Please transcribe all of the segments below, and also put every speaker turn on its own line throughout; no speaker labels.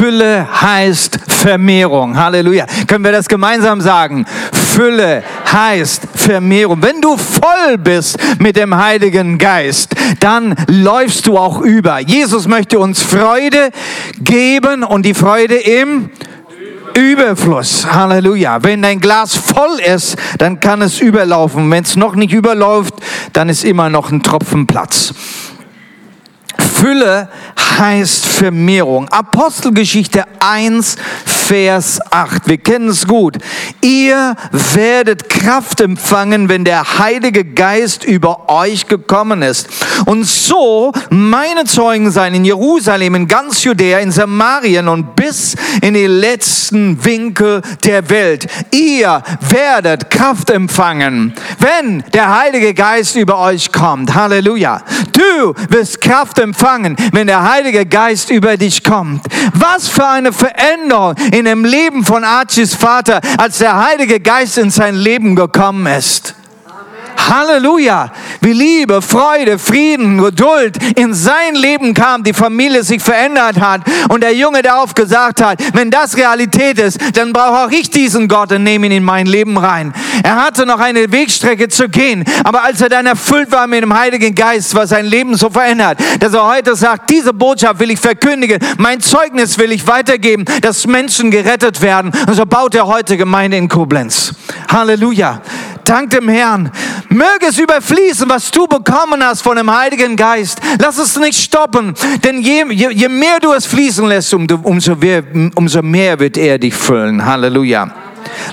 Fülle heißt Vermehrung. Halleluja. Können wir das gemeinsam sagen? Fülle heißt Vermehrung. Wenn du voll bist mit dem Heiligen Geist, dann läufst du auch über. Jesus möchte uns Freude geben und die Freude im Überfluss. Halleluja. Wenn dein Glas voll ist, dann kann es überlaufen. Wenn es noch nicht überläuft, dann ist immer noch ein Tropfen Platz. Fülle heißt Vermehrung. Apostelgeschichte 1, Vers 8. Wir kennen es gut. Ihr werdet Kraft empfangen, wenn der Heilige Geist über euch gekommen ist. Und so meine Zeugen sein in Jerusalem, in ganz Judäa, in Samarien und bis in die letzten Winkel der Welt. Ihr werdet Kraft empfangen, wenn der Heilige Geist über euch kommt. Halleluja. Du wirst Kraft empfangen, wenn der Heilige Geist über dich kommt. Was für eine Veränderung in dem Leben von Archis Vater, als der Heilige Geist in sein Leben gekommen ist. Halleluja. Wie Liebe, Freude, Frieden, Geduld in sein Leben kam, die Familie sich verändert hat und der Junge darauf gesagt hat, wenn das Realität ist, dann brauche auch ich diesen Gott und nehme ihn in mein Leben rein. Er hatte noch eine Wegstrecke zu gehen, aber als er dann erfüllt war mit dem Heiligen Geist, war sein Leben so verändert, dass er heute sagt, diese Botschaft will ich verkündigen, mein Zeugnis will ich weitergeben, dass Menschen gerettet werden. Und so baut er heute Gemeinde in Koblenz. Halleluja. Dank dem Herrn. Möge es überfließen, was du bekommen hast von dem Heiligen Geist. Lass es nicht stoppen, denn je, je, je mehr du es fließen lässt, um, umso, mehr, umso mehr wird er dich füllen. Halleluja.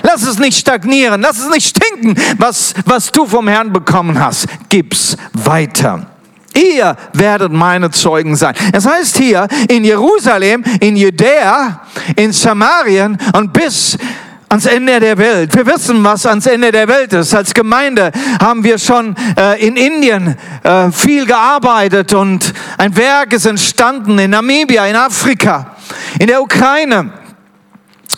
Lass es nicht stagnieren, lass es nicht stinken, was, was du vom Herrn bekommen hast. Gib's weiter. Ihr werdet meine Zeugen sein. Es heißt hier in Jerusalem, in Judäa, in Samarien und bis ans Ende der Welt. Wir wissen, was ans Ende der Welt ist. Als Gemeinde haben wir schon äh, in Indien äh, viel gearbeitet und ein Werk ist entstanden in Namibia, in Afrika, in der Ukraine.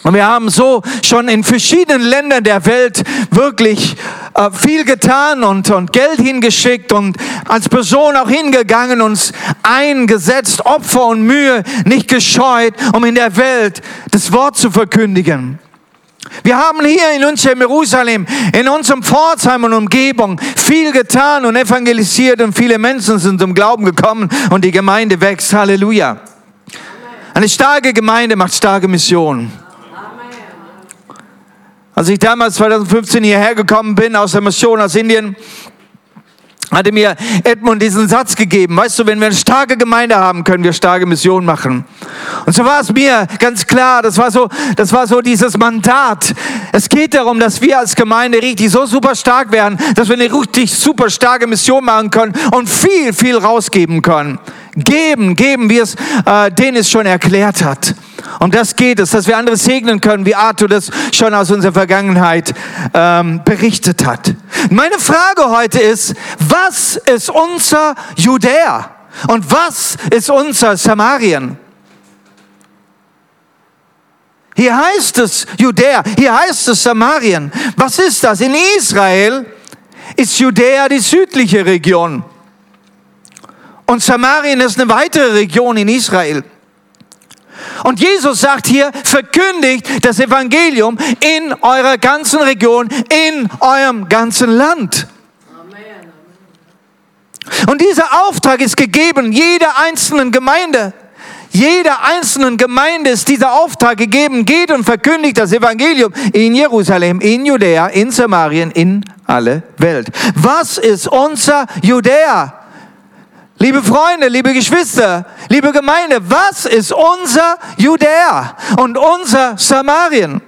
Und wir haben so schon in verschiedenen Ländern der Welt wirklich äh, viel getan und, und Geld hingeschickt und als Person auch hingegangen, uns eingesetzt, Opfer und Mühe nicht gescheut, um in der Welt das Wort zu verkündigen. Wir haben hier in unserem Jerusalem, in unserem Pforzheim und Umgebung viel getan und evangelisiert und viele Menschen sind zum Glauben gekommen und die Gemeinde wächst. Halleluja. Eine starke Gemeinde macht starke Mission. Als ich damals 2015 hierher gekommen bin aus der Mission aus Indien, hatte mir Edmund diesen Satz gegeben. Weißt du, wenn wir eine starke Gemeinde haben, können wir starke Mission machen. Und so war es mir ganz klar. Das war so, das war so dieses Mandat. Es geht darum, dass wir als Gemeinde richtig so super stark werden, dass wir eine richtig super starke Mission machen können und viel, viel rausgeben können. Geben, geben, wie es äh, Dennis schon erklärt hat. Um das geht es, dass wir andere segnen können, wie Arthur das schon aus unserer Vergangenheit ähm, berichtet hat. Meine Frage heute ist, was ist unser Judäa und was ist unser Samarien? Hier heißt es Judäa, hier heißt es Samarien. Was ist das? In Israel ist Judäa die südliche Region. Und Samarien ist eine weitere Region in Israel. Und Jesus sagt hier, verkündigt das Evangelium in eurer ganzen Region, in eurem ganzen Land. Und dieser Auftrag ist gegeben jeder einzelnen Gemeinde. Jeder einzelnen Gemeinde ist dieser Auftrag gegeben, geht und verkündigt das Evangelium in Jerusalem, in Judäa, in Samarien, in alle Welt. Was ist unser Judäa? Liebe Freunde, liebe Geschwister, liebe Gemeinde, was ist unser Judäa und unser Samarien?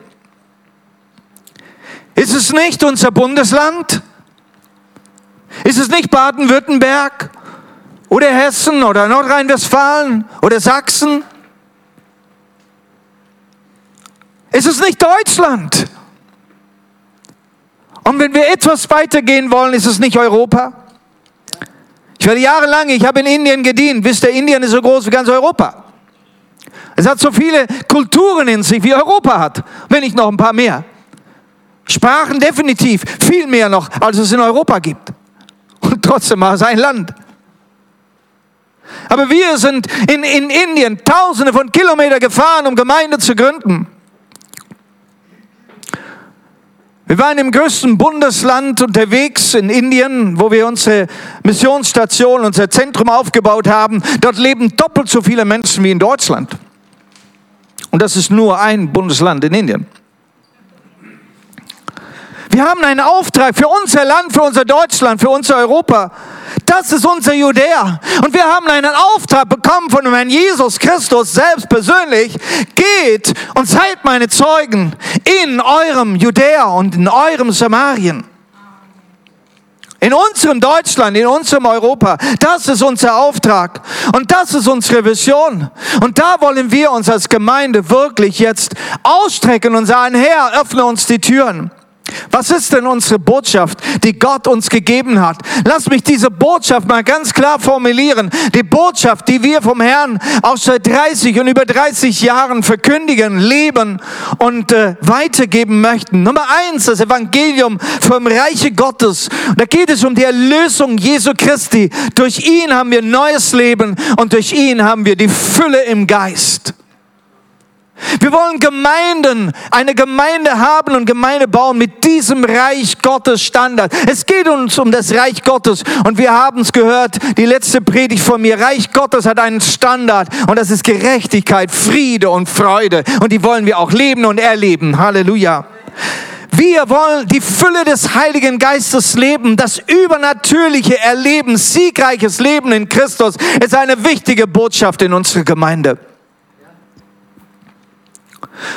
Ist es nicht unser Bundesland? Ist es nicht Baden-Württemberg oder Hessen oder Nordrhein-Westfalen oder Sachsen? Ist es nicht Deutschland? Und wenn wir etwas weitergehen wollen, ist es nicht Europa? Ich werde jahrelang, ich habe in Indien gedient. Wisst ihr, Indien ist so groß wie ganz Europa. Es hat so viele Kulturen in sich, wie Europa hat, wenn nicht noch ein paar mehr. Sprachen definitiv viel mehr noch, als es in Europa gibt. Und trotzdem war es ein Land. Aber wir sind in, in Indien tausende von Kilometern gefahren, um Gemeinde zu gründen. Wir waren im größten Bundesland unterwegs in Indien, wo wir unsere Missionsstation, unser Zentrum aufgebaut haben. Dort leben doppelt so viele Menschen wie in Deutschland. Und das ist nur ein Bundesland in Indien. Wir haben einen Auftrag für unser Land, für unser Deutschland, für unser Europa. Das ist unser Judäa. Und wir haben einen Auftrag bekommen von dem Herrn Jesus Christus selbst persönlich. Geht und seid meine Zeugen in eurem Judäa und in eurem Samarien. In unserem Deutschland, in unserem Europa. Das ist unser Auftrag. Und das ist unsere Vision. Und da wollen wir uns als Gemeinde wirklich jetzt ausstrecken und sagen, Herr, öffne uns die Türen. Was ist denn unsere Botschaft, die Gott uns gegeben hat? Lass mich diese Botschaft mal ganz klar formulieren. Die Botschaft, die wir vom Herrn auch seit 30 und über 30 Jahren verkündigen, leben und äh, weitergeben möchten. Nummer eins, das Evangelium vom Reiche Gottes. Da geht es um die Erlösung Jesu Christi. Durch ihn haben wir neues Leben und durch ihn haben wir die Fülle im Geist. Wir wollen Gemeinden, eine Gemeinde haben und Gemeinde bauen mit diesem Reich Gottes Standard. Es geht uns um das Reich Gottes und wir haben es gehört, die letzte Predigt von mir. Reich Gottes hat einen Standard und das ist Gerechtigkeit, Friede und Freude und die wollen wir auch leben und erleben. Halleluja. Wir wollen die Fülle des Heiligen Geistes leben, das übernatürliche Erleben, siegreiches Leben in Christus ist eine wichtige Botschaft in unserer Gemeinde.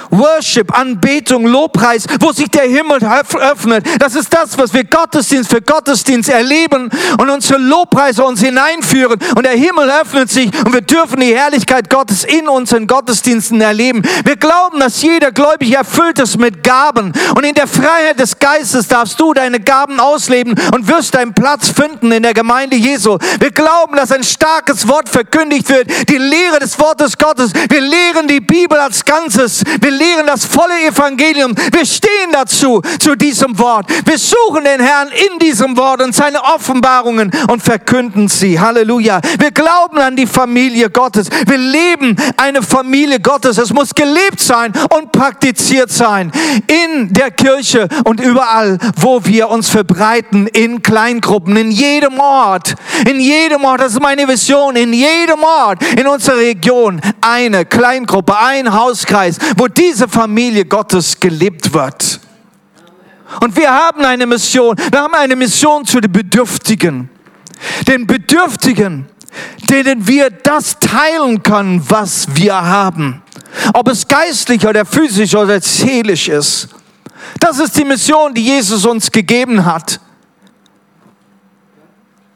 Worship, Anbetung, Lobpreis, wo sich der Himmel öffnet. Das ist das, was wir Gottesdienst für Gottesdienst erleben und unsere Lobpreise uns hineinführen. Und der Himmel öffnet sich und wir dürfen die Herrlichkeit Gottes in unseren Gottesdiensten erleben. Wir glauben, dass jeder Gläubige erfüllt ist mit Gaben. Und in der Freiheit des Geistes darfst du deine Gaben ausleben und wirst deinen Platz finden in der Gemeinde Jesu. Wir glauben, dass ein starkes Wort verkündigt wird, die Lehre des Wortes Gottes. Wir lehren die Bibel als Ganzes. Wir lehren das volle Evangelium. Wir stehen dazu, zu diesem Wort. Wir suchen den Herrn in diesem Wort und seine Offenbarungen und verkünden sie. Halleluja. Wir glauben an die Familie Gottes. Wir leben eine Familie Gottes. Es muss gelebt sein und praktiziert sein. In der Kirche und überall, wo wir uns verbreiten, in Kleingruppen, in jedem Ort. In jedem Ort. Das ist meine Vision. In jedem Ort in unserer Region eine Kleingruppe, ein Hauskreis, wo diese Familie Gottes gelebt wird. Und wir haben eine Mission. Wir haben eine Mission zu den Bedürftigen. Den Bedürftigen, denen wir das teilen können, was wir haben. Ob es geistlich oder physisch oder seelisch ist. Das ist die Mission, die Jesus uns gegeben hat.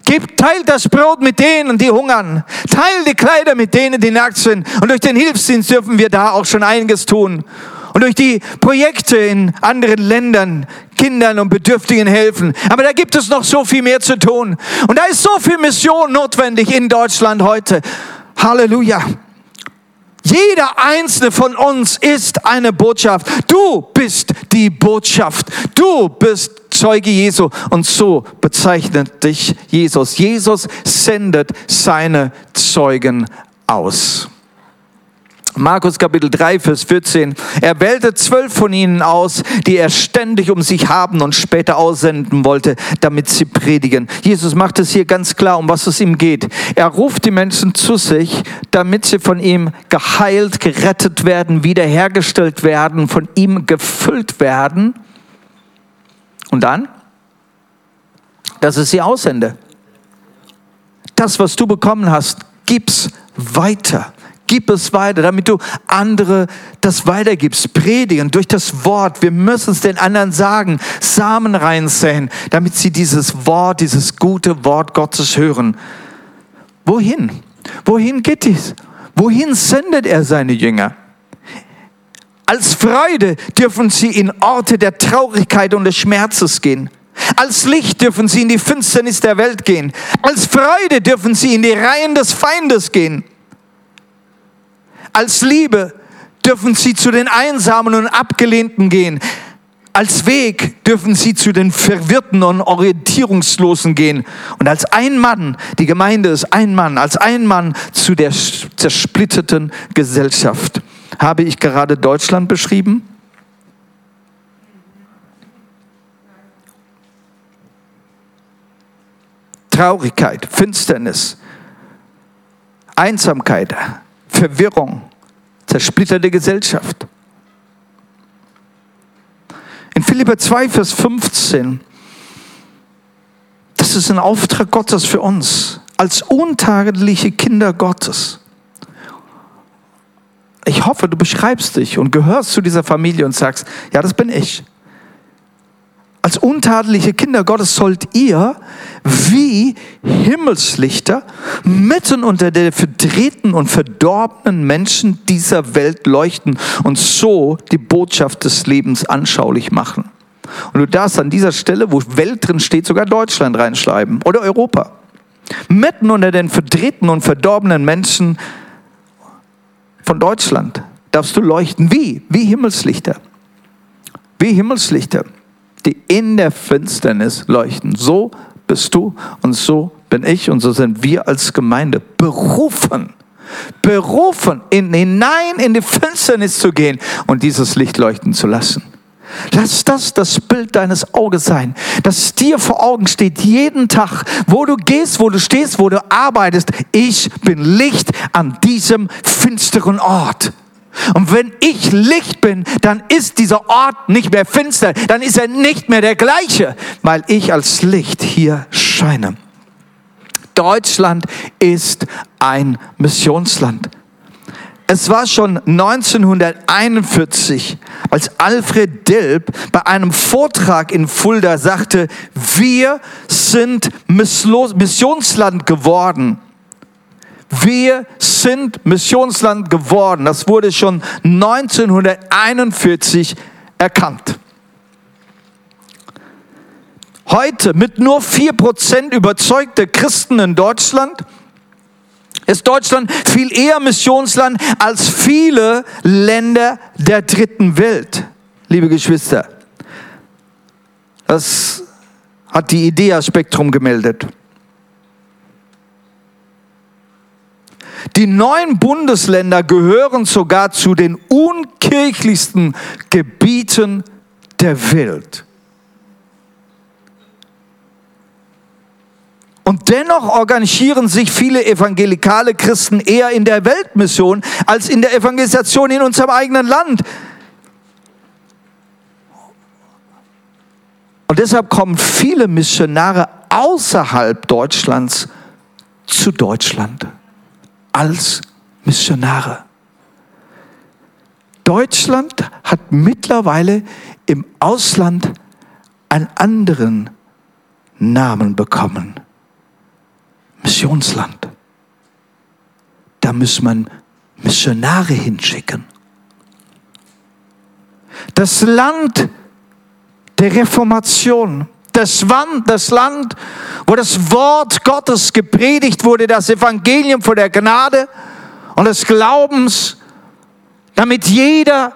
Gebt, teilt das Brot mit denen, die hungern. Teilt die Kleider mit denen, die nackt sind. Und durch den Hilfsdienst dürfen wir da auch schon einiges tun. Und durch die Projekte in anderen Ländern Kindern und Bedürftigen helfen. Aber da gibt es noch so viel mehr zu tun. Und da ist so viel Mission notwendig in Deutschland heute. Halleluja. Jeder einzelne von uns ist eine Botschaft. Du bist die Botschaft. Du bist Zeuge Jesu. Und so bezeichnet dich Jesus. Jesus sendet seine Zeugen aus. Markus Kapitel 3, Vers 14. Er wählte zwölf von ihnen aus, die er ständig um sich haben und später aussenden wollte, damit sie predigen. Jesus macht es hier ganz klar, um was es ihm geht. Er ruft die Menschen zu sich, damit sie von ihm geheilt, gerettet werden, wiederhergestellt werden, von ihm gefüllt werden und dann? Dass es sie aussende. Das, was du bekommen hast, gib's weiter. Gib es weiter, damit du andere das weitergibst. Predigen durch das Wort. Wir müssen es den anderen sagen. Samen reinsäen, damit sie dieses Wort, dieses gute Wort Gottes hören. Wohin? Wohin geht dies? Wohin sendet er seine Jünger? Als Freude dürfen sie in Orte der Traurigkeit und des Schmerzes gehen. Als Licht dürfen sie in die Finsternis der Welt gehen. Als Freude dürfen sie in die Reihen des Feindes gehen. Als Liebe dürfen sie zu den Einsamen und Abgelehnten gehen. Als Weg dürfen sie zu den Verwirrten und Orientierungslosen gehen. Und als ein Mann, die Gemeinde ist ein Mann, als ein Mann zu der zersplitterten Gesellschaft. Habe ich gerade Deutschland beschrieben? Traurigkeit, Finsternis, Einsamkeit, Verwirrung, zersplitterte Gesellschaft. In Philipper 2, Vers 15, das ist ein Auftrag Gottes für uns, als untadliche Kinder Gottes. Ich hoffe, du beschreibst dich und gehörst zu dieser Familie und sagst, ja, das bin ich. Als untadeliche Kinder Gottes sollt ihr wie Himmelslichter mitten unter der verdrehten und verdorbenen Menschen dieser Welt leuchten und so die Botschaft des Lebens anschaulich machen. Und du darfst an dieser Stelle, wo Welt drin steht, sogar Deutschland reinschreiben oder Europa. Mitten unter den verdrehten und verdorbenen Menschen von Deutschland darfst du leuchten. Wie? Wie Himmelslichter. Wie Himmelslichter die in der Finsternis leuchten. So bist du und so bin ich und so sind wir als Gemeinde berufen, berufen, in, hinein in die Finsternis zu gehen und dieses Licht leuchten zu lassen. Lass das das Bild deines Auges sein, das dir vor Augen steht, jeden Tag, wo du gehst, wo du stehst, wo du arbeitest. Ich bin Licht an diesem finsteren Ort. Und wenn ich Licht bin, dann ist dieser Ort nicht mehr finster, dann ist er nicht mehr der gleiche, weil ich als Licht hier scheine. Deutschland ist ein Missionsland. Es war schon 1941, als Alfred Dilb bei einem Vortrag in Fulda sagte, wir sind Missionsland geworden. Wir sind Missionsland geworden. Das wurde schon 1941 erkannt. Heute mit nur 4% überzeugter Christen in Deutschland ist Deutschland viel eher Missionsland als viele Länder der dritten Welt, liebe Geschwister. Das hat die Idea Spektrum gemeldet. Die neuen Bundesländer gehören sogar zu den unkirchlichsten Gebieten der Welt. Und dennoch organisieren sich viele evangelikale Christen eher in der Weltmission als in der Evangelisation in unserem eigenen Land. Und deshalb kommen viele Missionare außerhalb Deutschlands zu Deutschland als Missionare. Deutschland hat mittlerweile im Ausland einen anderen Namen bekommen. Missionsland. Da muss man Missionare hinschicken. Das Land der Reformation das, Land, wo das Wort Gottes gepredigt wurde, das Evangelium von der Gnade und des Glaubens, damit jeder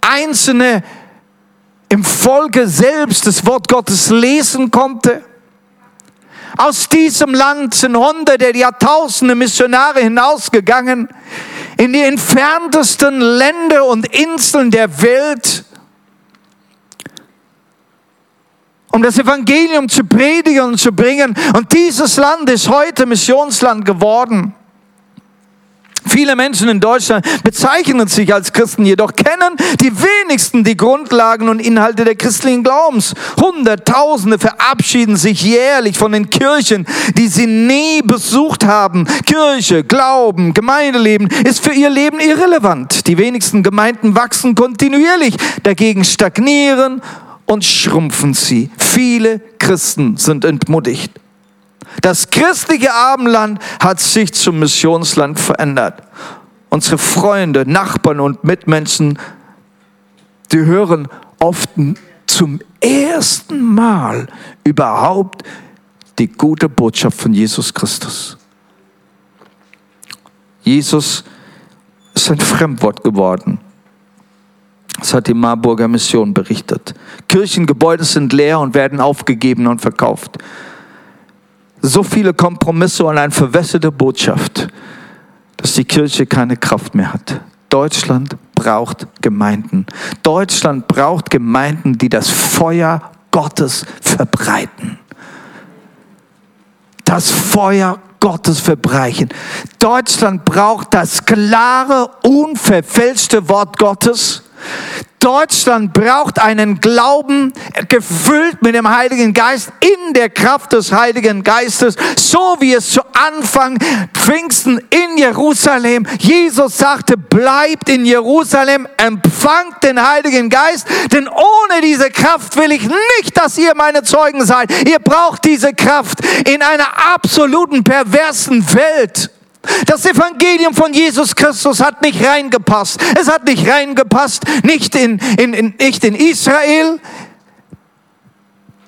Einzelne im Volke selbst das Wort Gottes lesen konnte. Aus diesem Land sind hunderte, Jahrtausende Missionare hinausgegangen in die entferntesten Länder und Inseln der Welt um das Evangelium zu predigen und zu bringen. Und dieses Land ist heute Missionsland geworden. Viele Menschen in Deutschland bezeichnen sich als Christen, jedoch kennen die wenigsten die Grundlagen und Inhalte der christlichen Glaubens. Hunderttausende verabschieden sich jährlich von den Kirchen, die sie nie besucht haben. Kirche, Glauben, Gemeindeleben ist für ihr Leben irrelevant. Die wenigsten Gemeinden wachsen kontinuierlich, dagegen stagnieren und schrumpfen sie. Viele Christen sind entmutigt. Das christliche Abendland hat sich zum Missionsland verändert. Unsere Freunde, Nachbarn und Mitmenschen, die hören oft zum ersten Mal überhaupt die gute Botschaft von Jesus Christus. Jesus ist ein Fremdwort geworden. März hat die Marburger Mission berichtet. Kirchengebäude sind leer und werden aufgegeben und verkauft. So viele Kompromisse und eine verwässerte Botschaft, dass die Kirche keine Kraft mehr hat. Deutschland braucht Gemeinden. Deutschland braucht Gemeinden, die das Feuer Gottes verbreiten. Das Feuer Gottes verbrechen. Deutschland braucht das klare, unverfälschte Wort Gottes. Deutschland braucht einen Glauben gefüllt mit dem Heiligen Geist in der Kraft des Heiligen Geistes, so wie es zu Anfang Pfingsten in Jerusalem. Jesus sagte, bleibt in Jerusalem, empfangt den Heiligen Geist, denn ohne diese Kraft will ich nicht, dass ihr meine Zeugen seid. Ihr braucht diese Kraft in einer absoluten perversen Welt. Das Evangelium von Jesus Christus hat nicht reingepasst. Es hat nicht reingepasst, nicht in, in, in, nicht in Israel,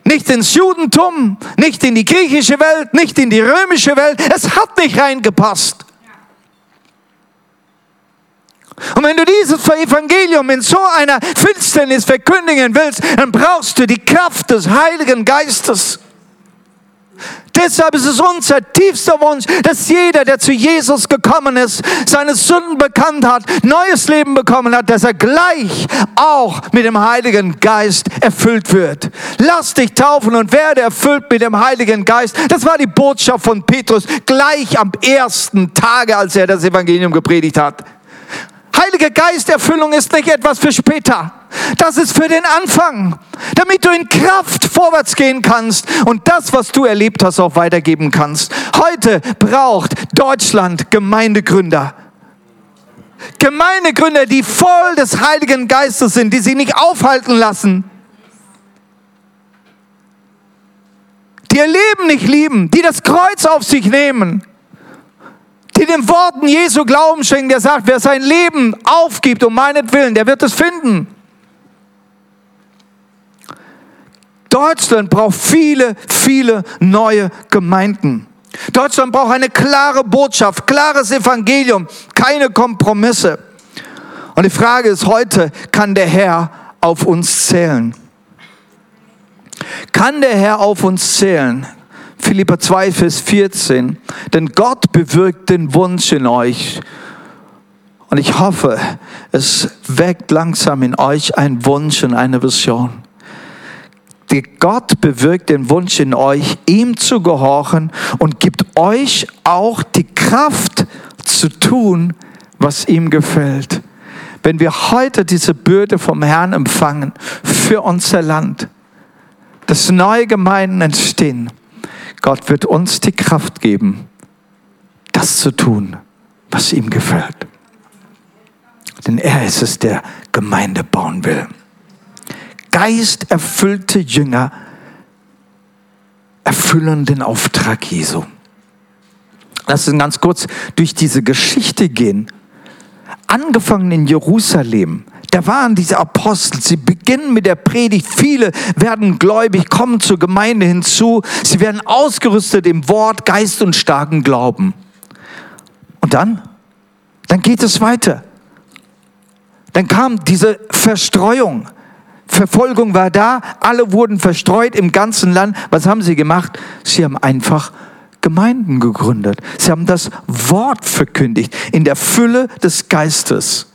nicht ins Judentum, nicht in die griechische Welt, nicht in die römische Welt. Es hat nicht reingepasst. Und wenn du dieses Evangelium in so einer Finsternis verkündigen willst, dann brauchst du die Kraft des Heiligen Geistes. Deshalb ist es unser tiefster Wunsch, dass jeder, der zu Jesus gekommen ist, seine Sünden bekannt hat, neues Leben bekommen hat, dass er gleich auch mit dem Heiligen Geist erfüllt wird. Lass dich taufen und werde erfüllt mit dem Heiligen Geist. Das war die Botschaft von Petrus gleich am ersten Tage, als er das Evangelium gepredigt hat. Heilige Geisterfüllung ist nicht etwas für später. Das ist für den Anfang, damit du in Kraft vorwärts gehen kannst und das, was du erlebt hast, auch weitergeben kannst. Heute braucht Deutschland Gemeindegründer. Gemeindegründer, die voll des Heiligen Geistes sind, die sich nicht aufhalten lassen, die ihr Leben nicht lieben, die das Kreuz auf sich nehmen, die den Worten Jesu Glauben schenken, der sagt, wer sein Leben aufgibt um meinetwillen, der wird es finden. Deutschland braucht viele, viele neue Gemeinden. Deutschland braucht eine klare Botschaft, klares Evangelium, keine Kompromisse. Und die Frage ist heute, kann der Herr auf uns zählen? Kann der Herr auf uns zählen? Philippa 2, Vers 14. Denn Gott bewirkt den Wunsch in euch. Und ich hoffe, es weckt langsam in euch ein Wunsch und eine Vision. Die Gott bewirkt den Wunsch in euch, ihm zu gehorchen und gibt euch auch die Kraft zu tun, was ihm gefällt. Wenn wir heute diese Bürde vom Herrn empfangen für unser Land, dass neue Gemeinden entstehen, Gott wird uns die Kraft geben, das zu tun, was ihm gefällt. Denn er ist es, der Gemeinde bauen will. Geisterfüllte Jünger erfüllen den Auftrag Jesu. Lass uns ganz kurz durch diese Geschichte gehen. Angefangen in Jerusalem, da waren diese Apostel, sie beginnen mit der Predigt, viele werden gläubig, kommen zur Gemeinde hinzu, sie werden ausgerüstet im Wort, Geist und starken Glauben. Und dann, dann geht es weiter. Dann kam diese Verstreuung. Verfolgung war da, alle wurden verstreut im ganzen Land. Was haben sie gemacht? Sie haben einfach Gemeinden gegründet. Sie haben das Wort verkündigt in der Fülle des Geistes.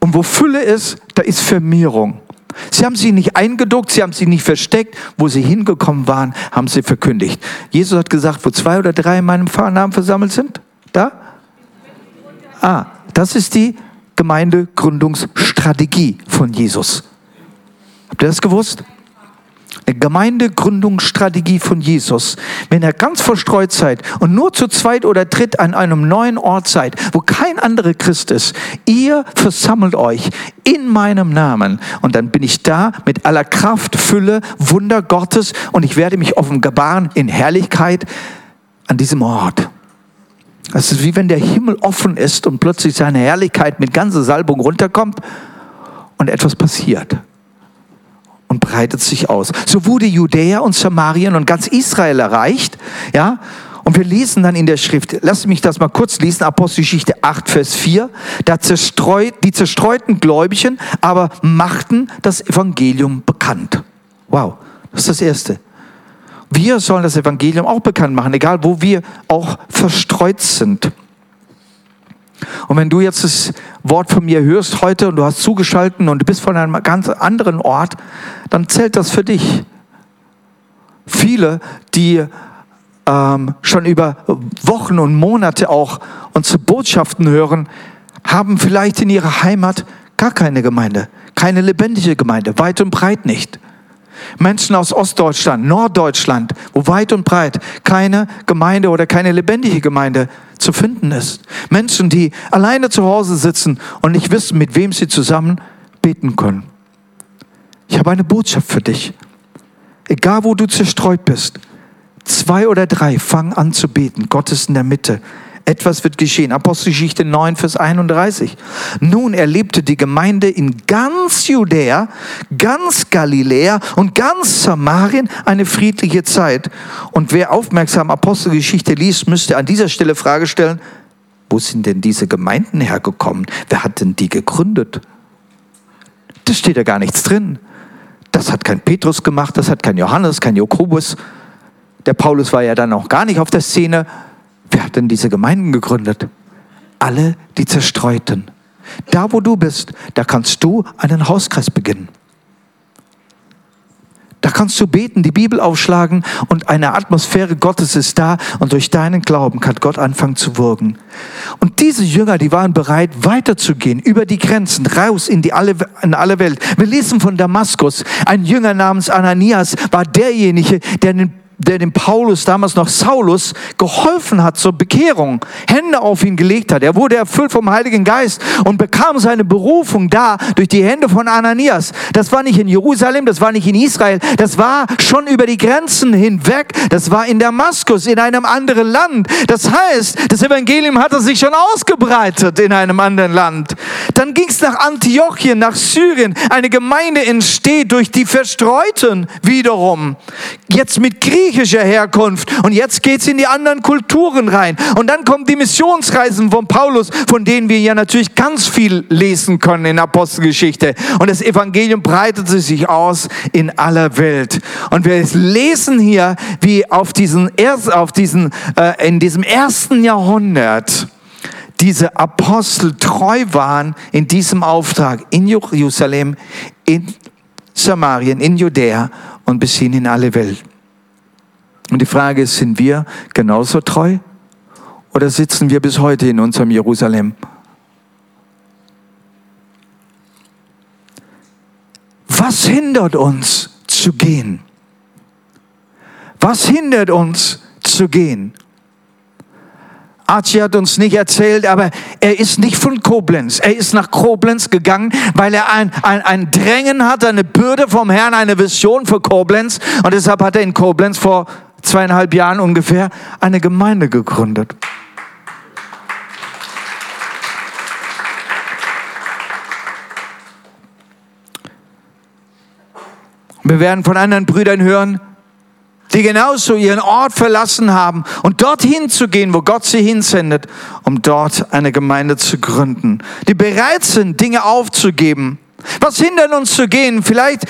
Und wo Fülle ist, da ist Vermehrung. Sie haben sie nicht eingeduckt, sie haben sie nicht versteckt. Wo sie hingekommen waren, haben sie verkündigt. Jesus hat gesagt, wo zwei oder drei in meinem Namen versammelt sind, da? Ah, das ist die Gemeindegründungsstrategie von Jesus. Habt ihr das gewusst? Eine Gemeindegründungsstrategie von Jesus. Wenn ihr ganz verstreut seid und nur zu zweit oder dritt an einem neuen Ort seid, wo kein anderer Christ ist, ihr versammelt euch in meinem Namen und dann bin ich da mit aller Kraft, Fülle, Wunder Gottes und ich werde mich offenbaren in Herrlichkeit an diesem Ort. Das ist wie wenn der Himmel offen ist und plötzlich seine Herrlichkeit mit ganzer Salbung runterkommt und etwas passiert und breitet sich aus. So wurde Judäa und Samarien und ganz Israel erreicht, ja, Und wir lesen dann in der Schrift, lass mich das mal kurz lesen, Apostelgeschichte 8, Vers 4, da zerstreut, die zerstreuten Gläubigen aber machten das Evangelium bekannt. Wow, das ist das Erste. Wir sollen das Evangelium auch bekannt machen, egal wo wir auch verstreut sind. Und wenn du jetzt das Wort von mir hörst heute und du hast zugeschalten und du bist von einem ganz anderen Ort, dann zählt das für dich. Viele, die ähm, schon über Wochen und Monate auch unsere Botschaften hören, haben vielleicht in ihrer Heimat gar keine Gemeinde, keine lebendige Gemeinde, weit und breit nicht. Menschen aus Ostdeutschland, Norddeutschland, wo weit und breit keine Gemeinde oder keine lebendige Gemeinde zu finden ist. Menschen, die alleine zu Hause sitzen und nicht wissen, mit wem sie zusammen beten können. Ich habe eine Botschaft für dich. Egal wo du zerstreut bist, zwei oder drei fangen an zu beten. Gott ist in der Mitte. Etwas wird geschehen. Apostelgeschichte 9, Vers 31. Nun erlebte die Gemeinde in ganz Judäa, ganz Galiläa und ganz Samarien eine friedliche Zeit. Und wer aufmerksam Apostelgeschichte liest, müsste an dieser Stelle Frage stellen, wo sind denn diese Gemeinden hergekommen? Wer hat denn die gegründet? Das steht ja gar nichts drin. Das hat kein Petrus gemacht, das hat kein Johannes, kein Jakobus. Der Paulus war ja dann auch gar nicht auf der Szene. Wer hat denn diese Gemeinden gegründet? Alle die Zerstreuten. Da, wo du bist, da kannst du einen Hauskreis beginnen. Da kannst du beten, die Bibel aufschlagen und eine Atmosphäre Gottes ist da und durch deinen Glauben kann Gott anfangen zu wirken. Und diese Jünger, die waren bereit, weiterzugehen, über die Grenzen, raus in, die alle, in alle Welt. Wir lesen von Damaskus. Ein Jünger namens Ananias war derjenige, der den der dem Paulus, damals noch Saulus, geholfen hat zur Bekehrung, Hände auf ihn gelegt hat. Er wurde erfüllt vom Heiligen Geist und bekam seine Berufung da durch die Hände von Ananias. Das war nicht in Jerusalem, das war nicht in Israel, das war schon über die Grenzen hinweg, das war in Damaskus, in einem anderen Land. Das heißt, das Evangelium hatte sich schon ausgebreitet in einem anderen Land. Dann ging es nach Antiochien, nach Syrien. Eine Gemeinde entsteht durch die Verstreuten wiederum. Jetzt mit Griechenland griechischer Herkunft. Und jetzt geht es in die anderen Kulturen rein. Und dann kommen die Missionsreisen von Paulus, von denen wir ja natürlich ganz viel lesen können in Apostelgeschichte. Und das Evangelium breitet sich aus in aller Welt. Und wir lesen hier, wie auf diesen, auf diesen, äh, in diesem ersten Jahrhundert, diese Apostel treu waren in diesem Auftrag in Jerusalem, in Samarien, in Judäa und bis hin in alle Welt. Und die Frage ist, sind wir genauso treu oder sitzen wir bis heute in unserem Jerusalem? Was hindert uns zu gehen? Was hindert uns zu gehen? Archie hat uns nicht erzählt, aber er ist nicht von Koblenz. Er ist nach Koblenz gegangen, weil er ein, ein, ein Drängen hat, eine Bürde vom Herrn, eine Vision für Koblenz. Und deshalb hat er in Koblenz vor zweieinhalb Jahren ungefähr eine Gemeinde gegründet. Wir werden von anderen Brüdern hören, die genauso ihren Ort verlassen haben und dorthin zu gehen, wo Gott sie hinsendet, um dort eine Gemeinde zu gründen. Die bereit sind, Dinge aufzugeben. Was hindert uns zu gehen? Vielleicht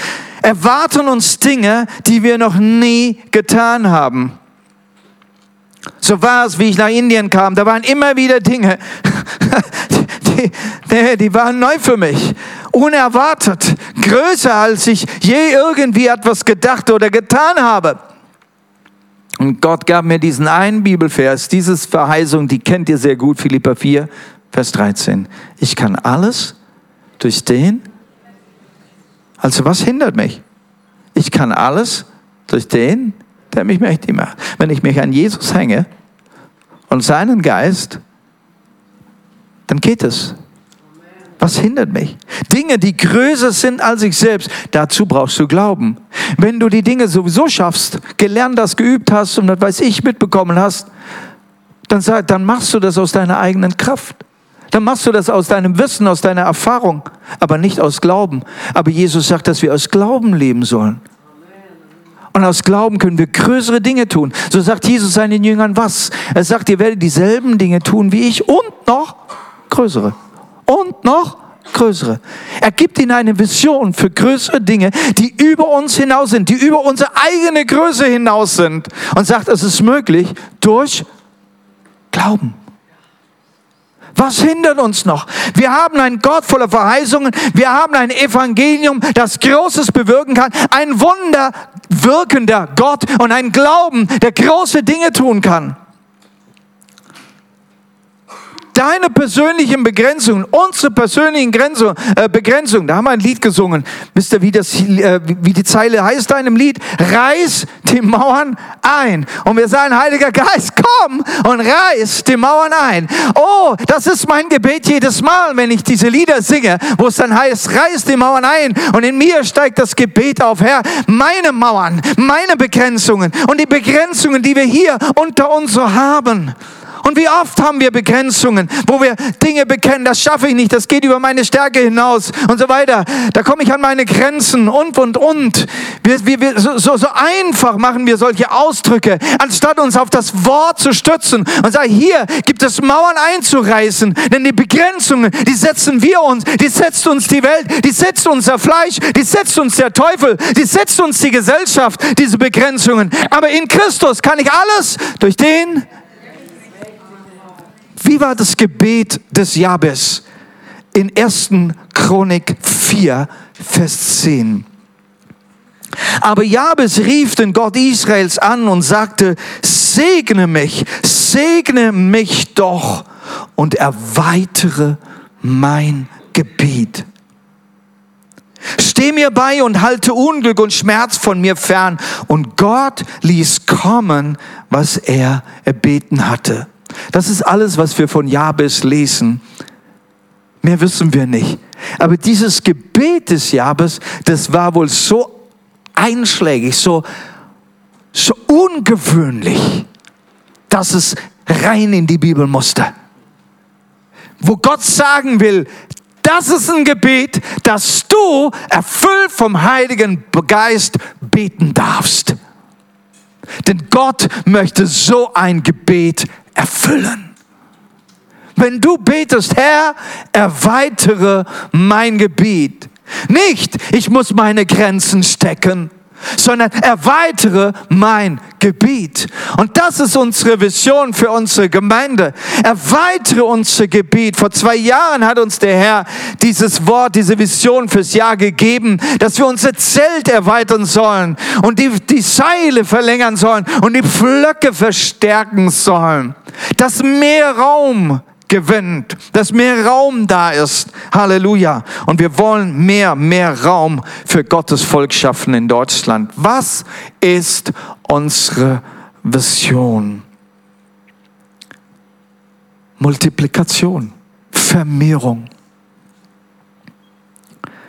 erwarten uns Dinge, die wir noch nie getan haben. So war es, wie ich nach Indien kam. Da waren immer wieder Dinge, die, die, die, waren neu für mich. Unerwartet. Größer, als ich je irgendwie etwas gedacht oder getan habe. Und Gott gab mir diesen einen Bibelvers, diese Verheißung, die kennt ihr sehr gut, Philippa 4, Vers 13. Ich kann alles durch den, also was hindert mich? Ich kann alles durch den, der mich mächtig macht. Wenn ich mich an Jesus hänge und seinen Geist, dann geht es. Was hindert mich? Dinge, die größer sind als ich selbst, dazu brauchst du Glauben. Wenn du die Dinge sowieso schaffst, gelernt hast, geübt hast und das weiß ich mitbekommen hast, dann, sag, dann machst du das aus deiner eigenen Kraft dann machst du das aus deinem Wissen, aus deiner Erfahrung, aber nicht aus Glauben. Aber Jesus sagt, dass wir aus Glauben leben sollen. Und aus Glauben können wir größere Dinge tun. So sagt Jesus seinen Jüngern was? Er sagt, ihr werdet dieselben Dinge tun wie ich und noch größere. Und noch größere. Er gibt ihnen eine Vision für größere Dinge, die über uns hinaus sind, die über unsere eigene Größe hinaus sind. Und sagt, es ist möglich durch Glauben. Was hindert uns noch? Wir haben einen Gott voller Verheißungen. Wir haben ein Evangelium, das Großes bewirken kann. Ein Wunder wirkender Gott und ein Glauben, der große Dinge tun kann deine persönlichen Begrenzungen, unsere persönlichen Grenzen, äh, Begrenzungen, da haben wir ein Lied gesungen. Wisst ihr, wie, das, äh, wie die Zeile heißt in dem Lied? Reiß die Mauern ein. Und wir sagen, Heiliger Geist, komm und reiß die Mauern ein. Oh, das ist mein Gebet jedes Mal, wenn ich diese Lieder singe, wo es dann heißt, reiß die Mauern ein. Und in mir steigt das Gebet auf, Herr, meine Mauern, meine Begrenzungen und die Begrenzungen, die wir hier unter uns so haben. Und wie oft haben wir Begrenzungen, wo wir Dinge bekennen, das schaffe ich nicht, das geht über meine Stärke hinaus und so weiter. Da komme ich an meine Grenzen und, und, und. Wir, wir, wir, so, so einfach machen wir solche Ausdrücke, anstatt uns auf das Wort zu stützen und sagen, hier gibt es Mauern einzureißen, denn die Begrenzungen, die setzen wir uns, die setzt uns die Welt, die setzt unser Fleisch, die setzt uns der Teufel, die setzt uns die Gesellschaft, diese Begrenzungen. Aber in Christus kann ich alles durch den, wie war das Gebet des Jabes in 1. Chronik 4, Vers 10? Aber Jabes rief den Gott Israels an und sagte, segne mich, segne mich doch und erweitere mein Gebiet. Steh mir bei und halte Unglück und Schmerz von mir fern. Und Gott ließ kommen, was er erbeten hatte. Das ist alles, was wir von Jabes lesen. Mehr wissen wir nicht. Aber dieses Gebet des Jabes, das war wohl so einschlägig, so, so ungewöhnlich, dass es rein in die Bibel musste. Wo Gott sagen will, das ist ein Gebet, das du erfüllt vom Heiligen Geist beten darfst. Denn Gott möchte so ein Gebet erfüllen. Wenn du betest, Herr, erweitere mein Gebiet. Nicht, ich muss meine Grenzen stecken sondern erweitere mein Gebiet. Und das ist unsere Vision für unsere Gemeinde. Erweitere unser Gebiet. Vor zwei Jahren hat uns der Herr dieses Wort, diese Vision fürs Jahr gegeben, dass wir unser Zelt erweitern sollen und die, die Seile verlängern sollen und die Pflöcke verstärken sollen. Dass mehr Raum gewinnt, dass mehr Raum da ist. Halleluja. Und wir wollen mehr, mehr Raum für Gottes Volk schaffen in Deutschland. Was ist unsere Vision? Multiplikation, Vermehrung.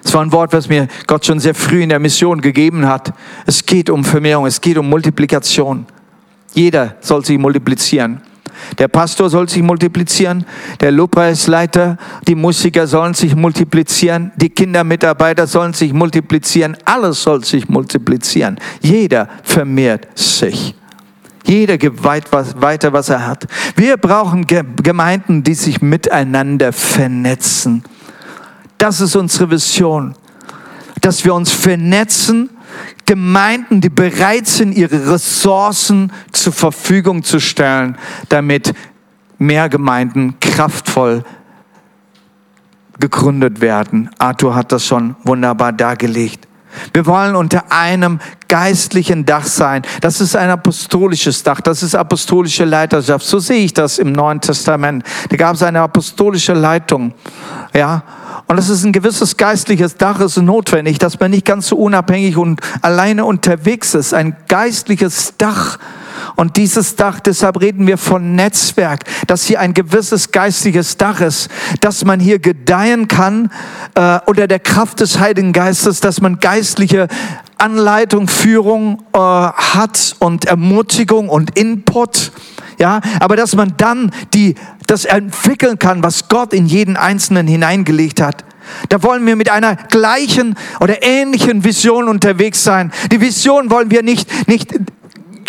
Das war ein Wort, was mir Gott schon sehr früh in der Mission gegeben hat. Es geht um Vermehrung, es geht um Multiplikation. Jeder soll sich multiplizieren. Der Pastor soll sich multiplizieren, der Lobpreisleiter, die Musiker sollen sich multiplizieren, die Kindermitarbeiter sollen sich multiplizieren, alles soll sich multiplizieren. Jeder vermehrt sich. Jeder gibt weiter, was er hat. Wir brauchen Gemeinden, die sich miteinander vernetzen. Das ist unsere Vision, dass wir uns vernetzen Gemeinden, die bereit sind, ihre Ressourcen zur Verfügung zu stellen, damit mehr Gemeinden kraftvoll gegründet werden. Arthur hat das schon wunderbar dargelegt. Wir wollen unter einem geistlichen Dach sein. Das ist ein apostolisches Dach. Das ist apostolische Leiterschaft. So sehe ich das im Neuen Testament. Da gab es eine apostolische Leitung. Ja. Und das ist ein gewisses geistliches Dach ist notwendig, dass man nicht ganz so unabhängig und alleine unterwegs ist. Ein geistliches Dach. Und dieses Dach, deshalb reden wir von Netzwerk, dass hier ein gewisses geistliches Dach ist, dass man hier gedeihen kann äh, unter der Kraft des Heiligen Geistes, dass man geistliche Anleitung, Führung äh, hat und Ermutigung und Input. Ja, aber dass man dann die, das entwickeln kann, was Gott in jeden Einzelnen hineingelegt hat. Da wollen wir mit einer gleichen oder ähnlichen Vision unterwegs sein. Die Vision wollen wir nicht, nicht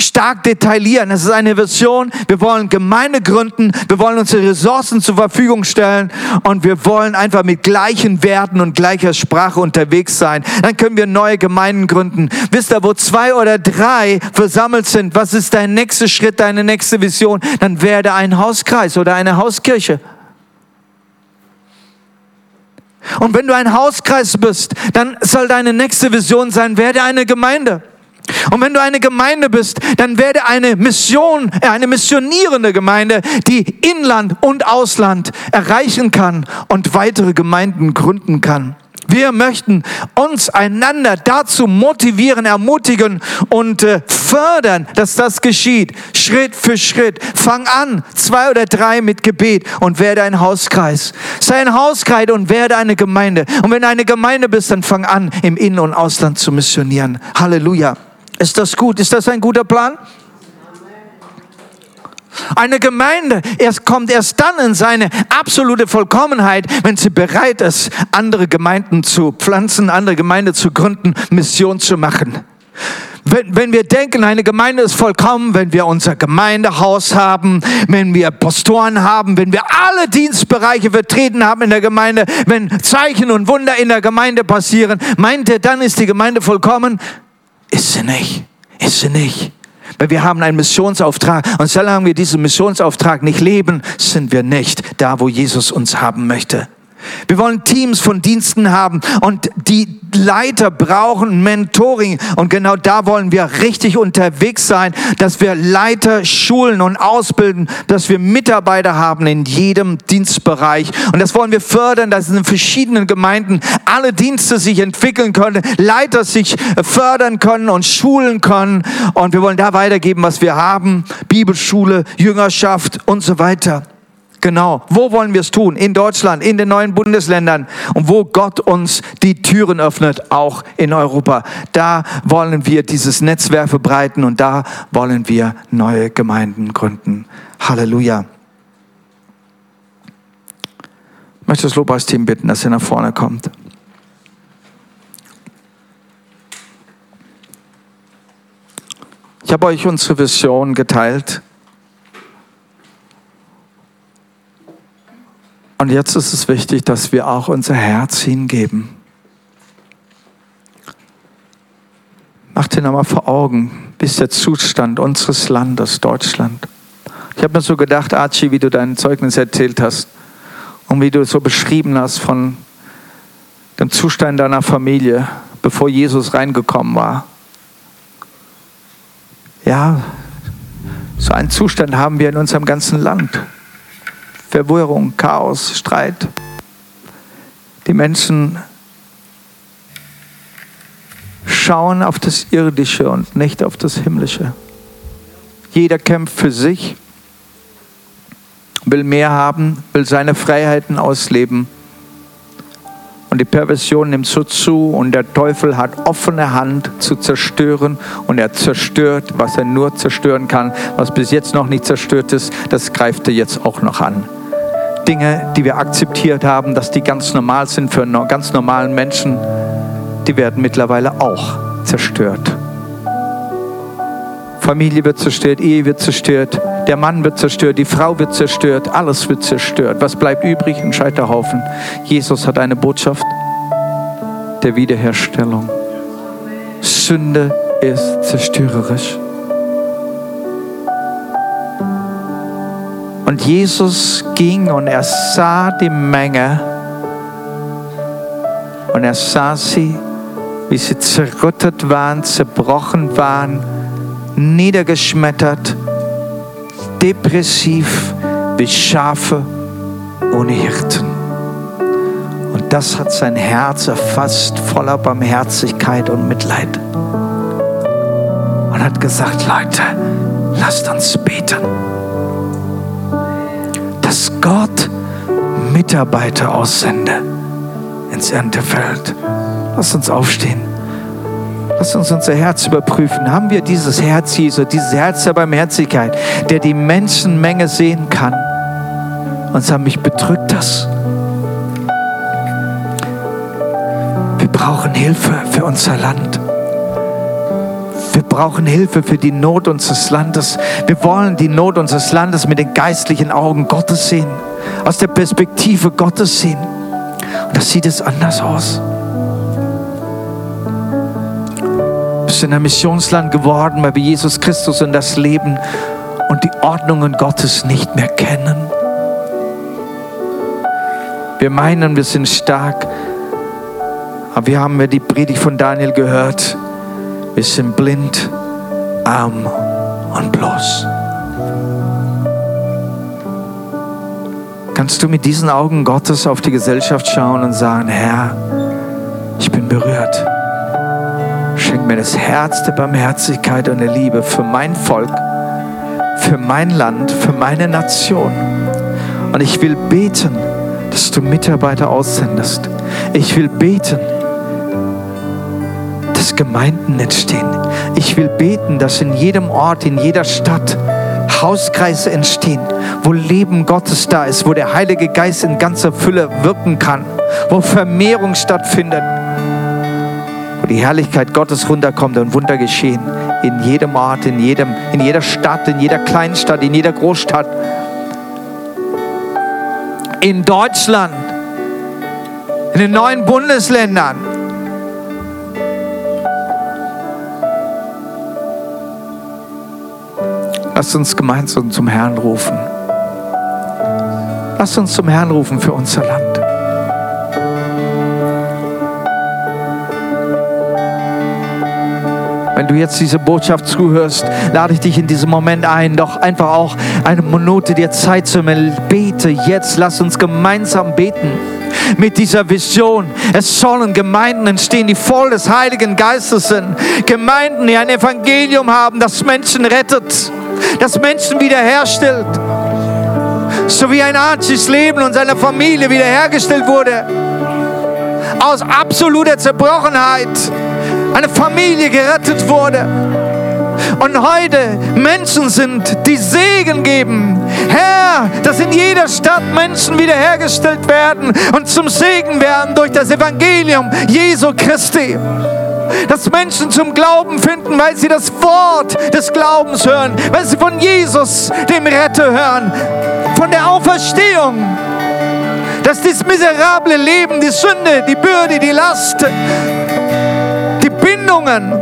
stark detaillieren. Es ist eine Vision. Wir wollen Gemeinde gründen. Wir wollen unsere Ressourcen zur Verfügung stellen. Und wir wollen einfach mit gleichen Werten und gleicher Sprache unterwegs sein. Dann können wir neue Gemeinden gründen. Wisst ihr, wo zwei oder drei versammelt sind, was ist dein nächster Schritt, deine nächste Vision? Dann werde ein Hauskreis oder eine Hauskirche. Und wenn du ein Hauskreis bist, dann soll deine nächste Vision sein, werde eine Gemeinde. Und wenn du eine Gemeinde bist, dann werde eine Mission, äh, eine missionierende Gemeinde, die Inland und Ausland erreichen kann und weitere Gemeinden gründen kann. Wir möchten uns einander dazu motivieren, ermutigen und äh, fördern, dass das geschieht. Schritt für Schritt. Fang an, zwei oder drei mit Gebet und werde ein Hauskreis. Sei ein Hauskreis und werde eine Gemeinde. Und wenn du eine Gemeinde bist, dann fang an, im In- und Ausland zu missionieren. Halleluja. Ist das gut? Ist das ein guter Plan? Eine Gemeinde erst kommt erst dann in seine absolute Vollkommenheit, wenn sie bereit ist, andere Gemeinden zu pflanzen, andere Gemeinden zu gründen, Mission zu machen. Wenn, wenn wir denken, eine Gemeinde ist vollkommen, wenn wir unser Gemeindehaus haben, wenn wir Pastoren haben, wenn wir alle Dienstbereiche vertreten haben in der Gemeinde, wenn Zeichen und Wunder in der Gemeinde passieren, meint er, dann ist die Gemeinde vollkommen? Ist sie nicht. Ist sie nicht. Weil wir haben einen Missionsauftrag und solange wir diesen Missionsauftrag nicht leben, sind wir nicht da, wo Jesus uns haben möchte. Wir wollen Teams von Diensten haben und die Leiter brauchen Mentoring. Und genau da wollen wir richtig unterwegs sein, dass wir Leiter schulen und ausbilden, dass wir Mitarbeiter haben in jedem Dienstbereich. Und das wollen wir fördern, dass in verschiedenen Gemeinden alle Dienste sich entwickeln können, Leiter sich fördern können und schulen können. Und wir wollen da weitergeben, was wir haben, Bibelschule, Jüngerschaft und so weiter. Genau. Wo wollen wir es tun? In Deutschland, in den neuen Bundesländern und wo Gott uns die Türen öffnet, auch in Europa. Da wollen wir dieses Netzwerk verbreiten und da wollen wir neue Gemeinden gründen. Halleluja. Ich möchte das Lobpreisteam bitten, dass ihr nach vorne kommt. Ich habe euch unsere Vision geteilt. Und jetzt ist es wichtig, dass wir auch unser Herz hingeben. Mach dir nochmal vor Augen, ist der Zustand unseres Landes, Deutschland. Ich habe mir so gedacht, Archie, wie du dein Zeugnis erzählt hast und wie du es so beschrieben hast von dem Zustand deiner Familie, bevor Jesus reingekommen war. Ja, so einen Zustand haben wir in unserem ganzen Land. Verwirrung, Chaos, Streit. Die Menschen schauen auf das Irdische und nicht auf das Himmlische. Jeder kämpft für sich, will mehr haben, will seine Freiheiten ausleben. Und die Perversion nimmt so zu und der Teufel hat offene Hand zu zerstören und er zerstört, was er nur zerstören kann. Was bis jetzt noch nicht zerstört ist, das greift er jetzt auch noch an. Dinge, die wir akzeptiert haben, dass die ganz normal sind für einen ganz normalen Menschen, die werden mittlerweile auch zerstört. Familie wird zerstört, Ehe wird zerstört, der Mann wird zerstört, die Frau wird zerstört, alles wird zerstört. Was bleibt übrig? Ein Scheiterhaufen. Jesus hat eine Botschaft der Wiederherstellung. Sünde ist zerstörerisch. Und Jesus ging und er sah die Menge und er sah sie, wie sie zerrüttet waren, zerbrochen waren, niedergeschmettert, depressiv wie Schafe ohne Hirten. Und das hat sein Herz erfasst, voller Barmherzigkeit und Mitleid. Und hat gesagt, Leute, lasst uns beten Gott Mitarbeiter aussende ins Erntefeld. Lass uns aufstehen. Lass uns unser Herz überprüfen. Haben wir dieses Herz Jesu, dieses Herz der Barmherzigkeit, der die Menschenmenge sehen kann und sagt, mich bedrückt das? Hilfe für unser Land. Wir brauchen Hilfe für die Not unseres Landes. Wir wollen die Not unseres Landes mit den geistlichen Augen Gottes sehen, aus der Perspektive Gottes sehen. Und das sieht es anders aus. Wir sind ein Missionsland geworden, weil wir Jesus Christus und das Leben und die Ordnungen Gottes nicht mehr kennen. Wir meinen, wir sind stark, aber wir haben ja die Predigt von Daniel gehört. Wir sind blind, arm und bloß. Kannst du mit diesen Augen Gottes auf die Gesellschaft schauen und sagen, Herr, ich bin berührt. Schenk mir das Herz der Barmherzigkeit und der Liebe für mein Volk, für mein Land, für meine Nation. Und ich will beten, dass du Mitarbeiter aussendest. Ich will beten, dass Gemeinden entstehen. Ich will beten, dass in jedem Ort, in jeder Stadt Hauskreise entstehen, wo Leben Gottes da ist, wo der Heilige Geist in ganzer Fülle wirken kann, wo Vermehrung stattfindet, wo die Herrlichkeit Gottes runterkommt und Wunder geschehen. In jedem Ort, in, jedem, in jeder Stadt, in jeder Kleinstadt, in jeder Großstadt in Deutschland, in den neuen Bundesländern. Lasst uns gemeinsam zum Herrn rufen. Lasst uns zum Herrn rufen für unser Land. Wenn du jetzt diese Botschaft zuhörst, lade ich dich in diesem Moment ein, doch einfach auch eine Minute dir Zeit zu nehmen. Bete jetzt, lass uns gemeinsam beten mit dieser Vision. Es sollen Gemeinden entstehen, die voll des Heiligen Geistes sind. Gemeinden, die ein Evangelium haben, das Menschen rettet, das Menschen wiederherstellt. So wie ein Archis Leben und seine Familie wiederhergestellt wurde. Aus absoluter Zerbrochenheit eine Familie gerettet wurde. Und heute Menschen sind, die Segen geben. Herr, dass in jeder Stadt Menschen wiederhergestellt werden und zum Segen werden durch das Evangelium Jesu Christi. Dass Menschen zum Glauben finden, weil sie das Wort des Glaubens hören, weil sie von Jesus, dem Retter, hören, von der Auferstehung. Dass dieses miserable Leben, die Sünde, die Bürde, die Last, Bindungen,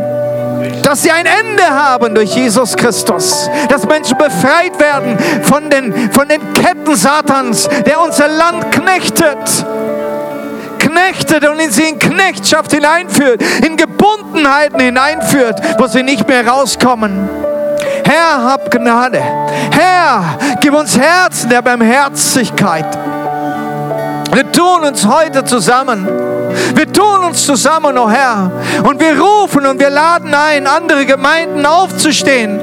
dass sie ein Ende haben durch Jesus Christus, dass Menschen befreit werden von den, von den Ketten Satans, der unser Land knechtet knechtet und in sie in Knechtschaft hineinführt, in Gebundenheiten hineinführt, wo sie nicht mehr rauskommen. Herr, hab Gnade. Herr, gib uns Herzen der Barmherzigkeit. Wir tun uns heute zusammen. Wir tun uns zusammen, oh Herr, und wir rufen und wir laden ein, andere Gemeinden aufzustehen,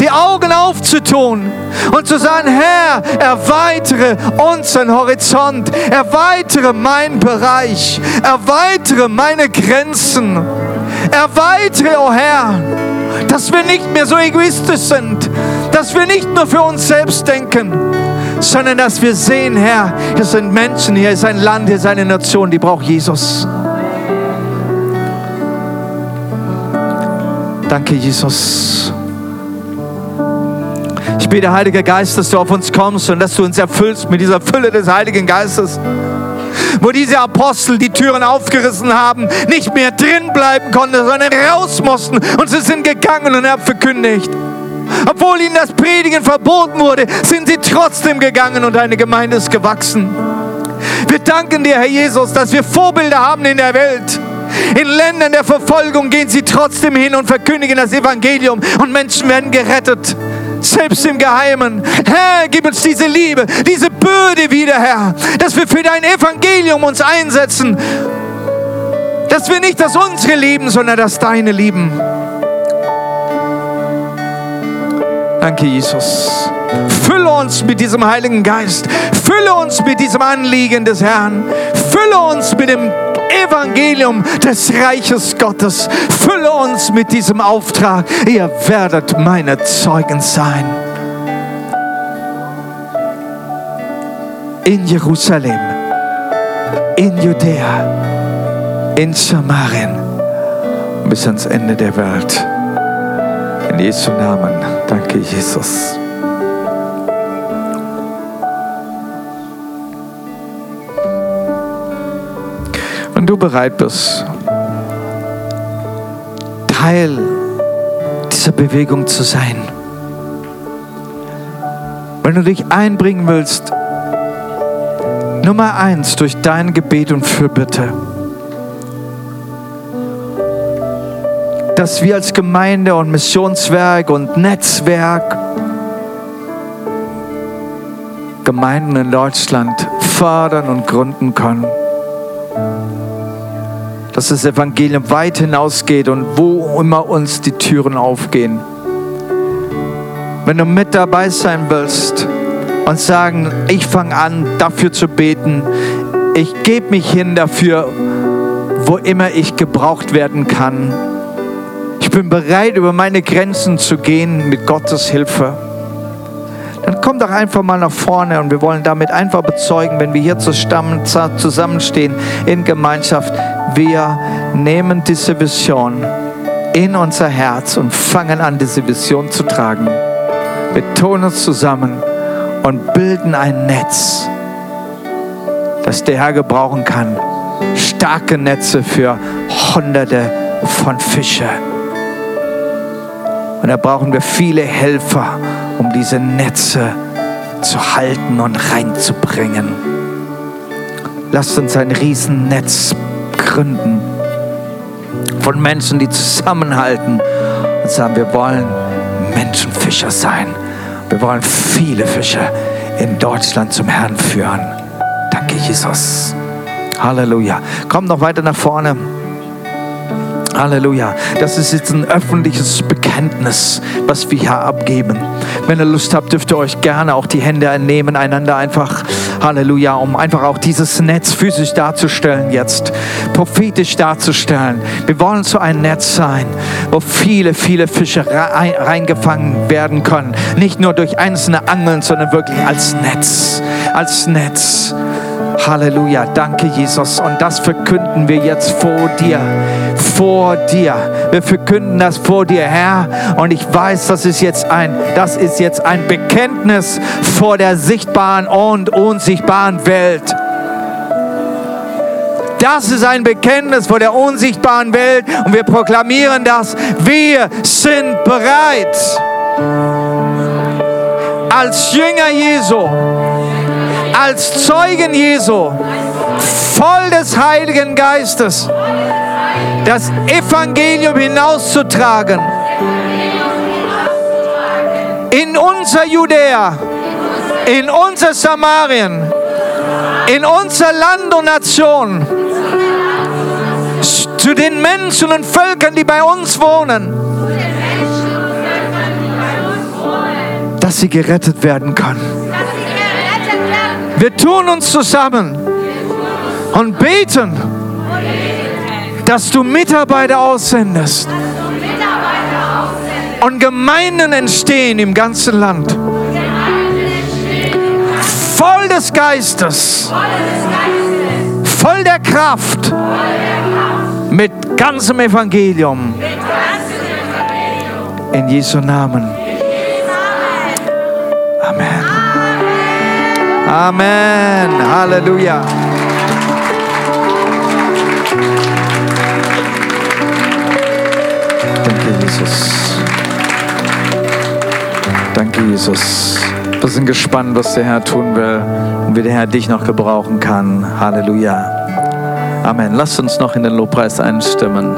die Augen aufzutun und zu sagen, Herr, erweitere unseren Horizont, erweitere meinen Bereich, erweitere meine Grenzen, erweitere, oh Herr, dass wir nicht mehr so egoistisch sind, dass wir nicht nur für uns selbst denken, sondern dass wir sehen, Herr, hier sind Menschen, hier ist ein Land, hier ist eine Nation, die braucht Jesus. Danke, Jesus. Bete, Heiliger Geist, dass du auf uns kommst und dass du uns erfüllst mit dieser Fülle des Heiligen Geistes. Wo diese Apostel die Türen aufgerissen haben, nicht mehr drin bleiben konnten, sondern raus mussten und sie sind gegangen und haben verkündigt. Obwohl ihnen das Predigen verboten wurde, sind sie trotzdem gegangen und eine Gemeinde ist gewachsen. Wir danken dir, Herr Jesus, dass wir Vorbilder haben in der Welt. In Ländern der Verfolgung gehen sie trotzdem hin und verkündigen das Evangelium und Menschen werden gerettet. Selbst im Geheimen. Herr, gib uns diese Liebe, diese Bürde wieder, Herr, dass wir für dein Evangelium uns einsetzen. Dass wir nicht das unsere lieben, sondern das deine lieben. Danke, Jesus. Fülle uns mit diesem Heiligen Geist. Fülle uns mit diesem Anliegen des Herrn. Fülle uns mit dem Evangelium des Reiches Gottes. Fülle uns mit diesem Auftrag. Ihr werdet meine Zeugen sein. In Jerusalem, in Judäa, in Samarien bis ans Ende der Welt. In Jesu Namen. Danke, Jesus. Du bereit bist, Teil dieser Bewegung zu sein, wenn du dich einbringen willst, Nummer eins durch dein Gebet und Fürbitte, dass wir als Gemeinde und Missionswerk und Netzwerk Gemeinden in Deutschland fördern und gründen können. Dass das Evangelium weit hinausgeht und wo immer uns die Türen aufgehen. Wenn du mit dabei sein willst und sagen, ich fange an, dafür zu beten, ich gebe mich hin dafür, wo immer ich gebraucht werden kann. Ich bin bereit, über meine Grenzen zu gehen mit Gottes Hilfe. Dann komm doch einfach mal nach vorne und wir wollen damit einfach bezeugen, wenn wir hier zusammenstehen in Gemeinschaft, wir nehmen diese Vision in unser Herz und fangen an, diese Vision zu tragen. Wir tun uns zusammen und bilden ein Netz, das der Herr gebrauchen kann. Starke Netze für Hunderte von Fischen. Und da brauchen wir viele Helfer, um diese Netze zu halten und reinzubringen. Lasst uns ein Riesennetz gründen von Menschen, die zusammenhalten und sagen, wir wollen Menschenfischer sein. Wir wollen viele Fische in Deutschland zum Herrn führen. Danke, Jesus. Halleluja. Komm noch weiter nach vorne. Halleluja. Das ist jetzt ein öffentliches Bekenntnis, was wir hier abgeben. Wenn ihr Lust habt, dürft ihr euch gerne auch die Hände nehmen, einander einfach, Halleluja, um einfach auch dieses Netz physisch darzustellen jetzt, prophetisch darzustellen. Wir wollen so ein Netz sein, wo viele, viele Fische reingefangen werden können. Nicht nur durch einzelne Angeln, sondern wirklich als Netz, als Netz. Halleluja, danke Jesus. Und das verkünden wir jetzt vor dir, vor dir. Wir verkünden das vor dir, Herr. Und ich weiß, das ist jetzt ein, das ist jetzt ein Bekenntnis vor der sichtbaren und unsichtbaren Welt. Das ist ein Bekenntnis vor der unsichtbaren Welt und wir proklamieren das. Wir sind bereit. Als Jünger Jesu als Zeugen Jesu, voll des Heiligen Geistes, das Evangelium hinauszutragen. In unser Judäa, in unser Samarien, in unser Land und Nation, zu den Menschen und Völkern, die bei uns wohnen, dass sie gerettet werden können. Wir tun uns zusammen und beten, dass du Mitarbeiter aussendest und Gemeinden entstehen im ganzen Land. Voll des Geistes, voll der Kraft, mit ganzem Evangelium. In Jesu Namen. Amen. Halleluja. Danke, Jesus. Danke, Jesus. Wir sind gespannt, was der Herr tun will und wie der Herr dich noch gebrauchen kann. Halleluja. Amen. Lass uns noch in den Lobpreis einstimmen.